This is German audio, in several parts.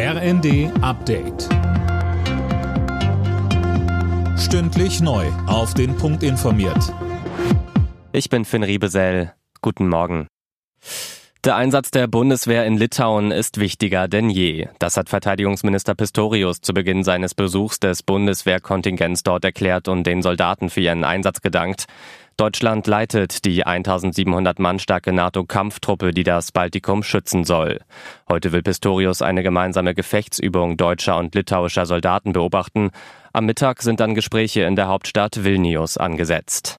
RND Update. Stündlich neu. Auf den Punkt informiert. Ich bin Finn Riebesell. Guten Morgen. Der Einsatz der Bundeswehr in Litauen ist wichtiger denn je. Das hat Verteidigungsminister Pistorius zu Beginn seines Besuchs des Bundeswehrkontingents dort erklärt und den Soldaten für ihren Einsatz gedankt. Deutschland leitet die 1700 Mann starke NATO-Kampftruppe, die das Baltikum schützen soll. Heute will Pistorius eine gemeinsame Gefechtsübung deutscher und litauischer Soldaten beobachten. Am Mittag sind dann Gespräche in der Hauptstadt Vilnius angesetzt.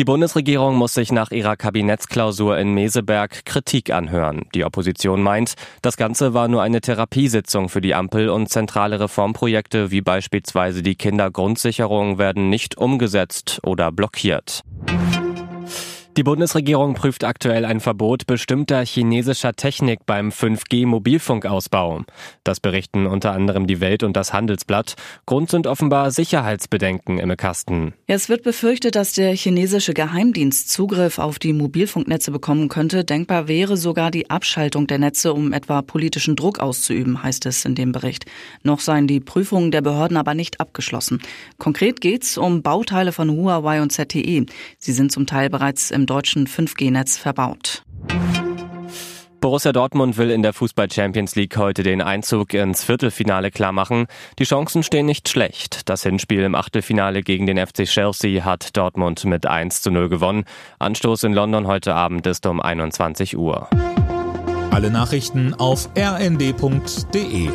Die Bundesregierung muss sich nach ihrer Kabinettsklausur in Meseberg Kritik anhören. Die Opposition meint, das Ganze war nur eine Therapiesitzung für die Ampel und zentrale Reformprojekte wie beispielsweise die Kindergrundsicherung werden nicht umgesetzt oder blockiert. Die Bundesregierung prüft aktuell ein Verbot bestimmter chinesischer Technik beim 5G-Mobilfunkausbau. Das berichten unter anderem die Welt und das Handelsblatt. Grund sind offenbar Sicherheitsbedenken im Kasten. Es wird befürchtet, dass der chinesische Geheimdienst Zugriff auf die Mobilfunknetze bekommen könnte. Denkbar wäre sogar die Abschaltung der Netze, um etwa politischen Druck auszuüben, heißt es in dem Bericht. Noch seien die Prüfungen der Behörden aber nicht abgeschlossen. Konkret geht es um Bauteile von Huawei und ZTE. Sie sind zum Teil bereits im im deutschen 5G-Netz verbaut. Borussia Dortmund will in der Fußball Champions League heute den Einzug ins Viertelfinale klarmachen. Die Chancen stehen nicht schlecht. Das Hinspiel im Achtelfinale gegen den FC Chelsea hat Dortmund mit 1 zu 0 gewonnen. Anstoß in London heute Abend ist um 21 Uhr. Alle Nachrichten auf rnd.de